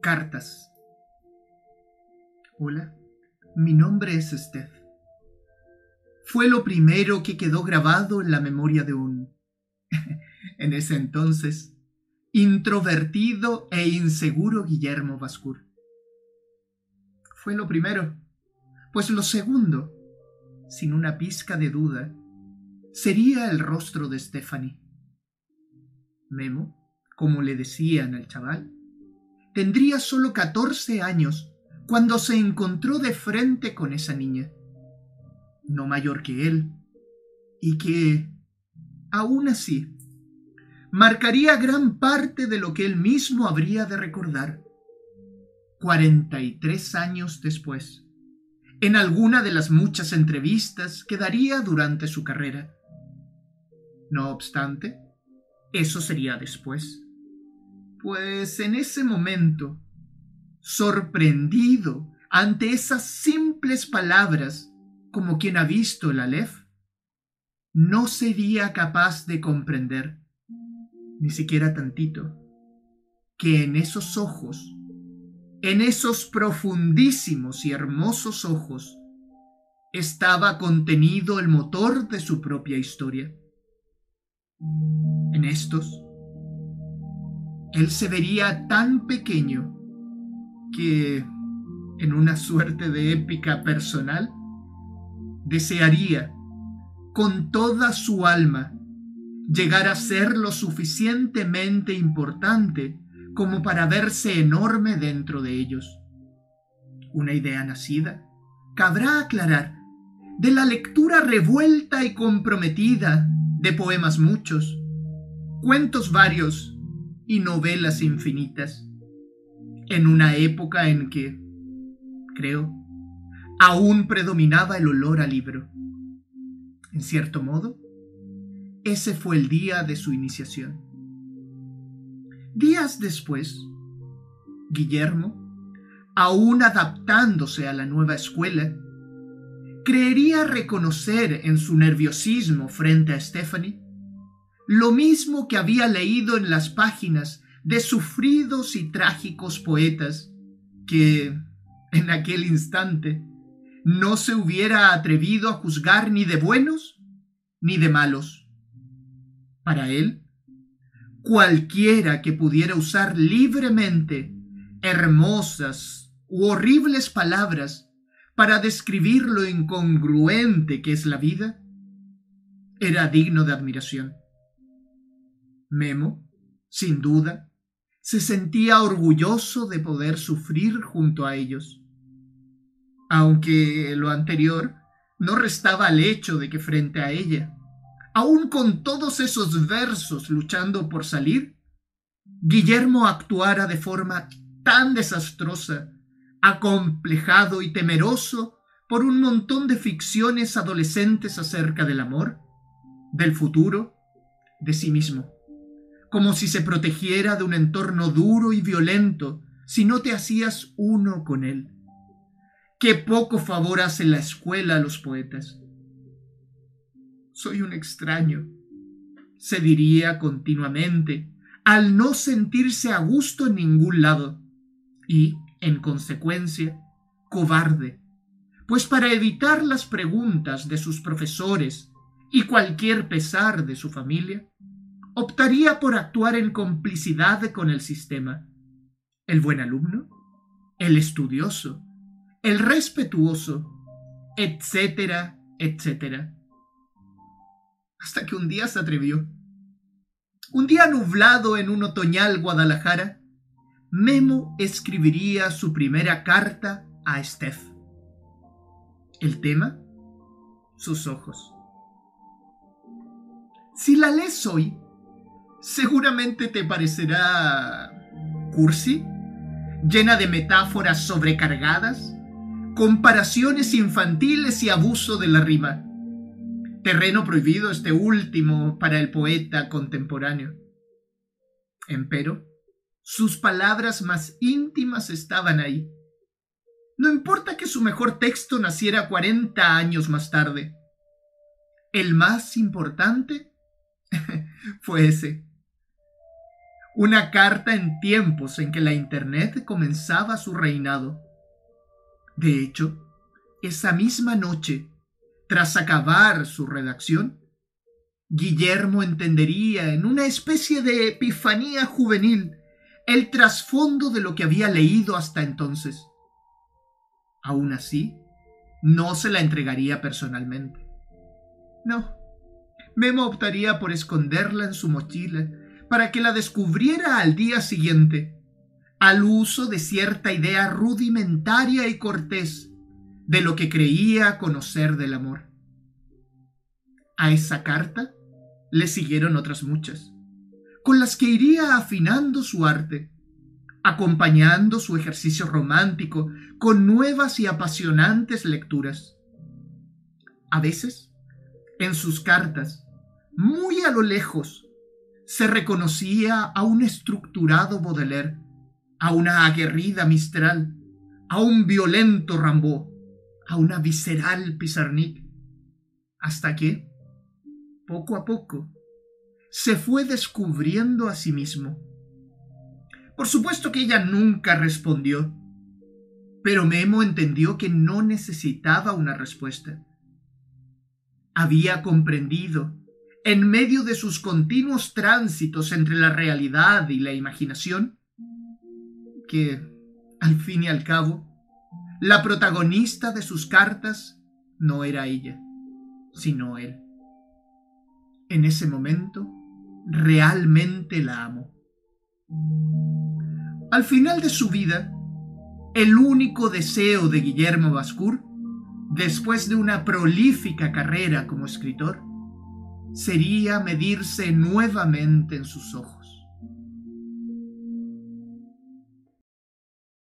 Cartas. Hola, mi nombre es Steph. Fue lo primero que quedó grabado en la memoria de un, en ese entonces, introvertido e inseguro Guillermo Bascur. Fue lo primero, pues lo segundo, sin una pizca de duda, sería el rostro de Stephanie. Memo, como le decían al chaval, tendría solo 14 años cuando se encontró de frente con esa niña, no mayor que él, y que, aún así, marcaría gran parte de lo que él mismo habría de recordar 43 años después, en alguna de las muchas entrevistas que daría durante su carrera. No obstante, eso sería después pues en ese momento, sorprendido ante esas simples palabras como quien ha visto el Aleph, no sería capaz de comprender, ni siquiera tantito, que en esos ojos, en esos profundísimos y hermosos ojos, estaba contenido el motor de su propia historia. En estos, él se vería tan pequeño que, en una suerte de épica personal, desearía con toda su alma llegar a ser lo suficientemente importante como para verse enorme dentro de ellos. Una idea nacida, cabrá aclarar, de la lectura revuelta y comprometida de poemas muchos, cuentos varios y novelas infinitas, en una época en que, creo, aún predominaba el olor al libro. En cierto modo, ese fue el día de su iniciación. Días después, Guillermo, aún adaptándose a la nueva escuela, creería reconocer en su nerviosismo frente a Stephanie lo mismo que había leído en las páginas de sufridos y trágicos poetas que, en aquel instante, no se hubiera atrevido a juzgar ni de buenos ni de malos. Para él, cualquiera que pudiera usar libremente hermosas u horribles palabras para describir lo incongruente que es la vida, era digno de admiración. Memo, sin duda, se sentía orgulloso de poder sufrir junto a ellos. Aunque lo anterior no restaba al hecho de que frente a ella, aun con todos esos versos luchando por salir, Guillermo actuara de forma tan desastrosa, acomplejado y temeroso por un montón de ficciones adolescentes acerca del amor, del futuro, de sí mismo como si se protegiera de un entorno duro y violento si no te hacías uno con él. Qué poco favor hace la escuela a los poetas. Soy un extraño, se diría continuamente, al no sentirse a gusto en ningún lado, y, en consecuencia, cobarde, pues para evitar las preguntas de sus profesores y cualquier pesar de su familia, optaría por actuar en complicidad con el sistema. El buen alumno, el estudioso, el respetuoso, etcétera, etcétera. Hasta que un día se atrevió. Un día nublado en un otoñal Guadalajara, Memo escribiría su primera carta a Steph. El tema, sus ojos. Si la lees hoy, seguramente te parecerá cursi, llena de metáforas sobrecargadas, comparaciones infantiles y abuso de la rima. Terreno prohibido este último para el poeta contemporáneo. Empero, sus palabras más íntimas estaban ahí. No importa que su mejor texto naciera 40 años más tarde. El más importante fue ese Una carta en tiempos en que la Internet comenzaba su reinado. De hecho, esa misma noche, tras acabar su redacción, Guillermo entendería en una especie de epifanía juvenil el trasfondo de lo que había leído hasta entonces. Aún así, no se la entregaría personalmente. No, Memo optaría por esconderla en su mochila para que la descubriera al día siguiente, al uso de cierta idea rudimentaria y cortés de lo que creía conocer del amor. A esa carta le siguieron otras muchas, con las que iría afinando su arte, acompañando su ejercicio romántico con nuevas y apasionantes lecturas. A veces, en sus cartas, muy a lo lejos, se reconocía a un estructurado Baudelaire, a una aguerrida Mistral, a un violento Rimbaud, a una visceral Pizarnik, hasta que, poco a poco, se fue descubriendo a sí mismo. Por supuesto que ella nunca respondió, pero Memo entendió que no necesitaba una respuesta. Había comprendido, en medio de sus continuos tránsitos entre la realidad y la imaginación, que, al fin y al cabo, la protagonista de sus cartas no era ella, sino él. En ese momento, realmente la amo. Al final de su vida, el único deseo de Guillermo Bascour, después de una prolífica carrera como escritor, sería medirse nuevamente en sus ojos.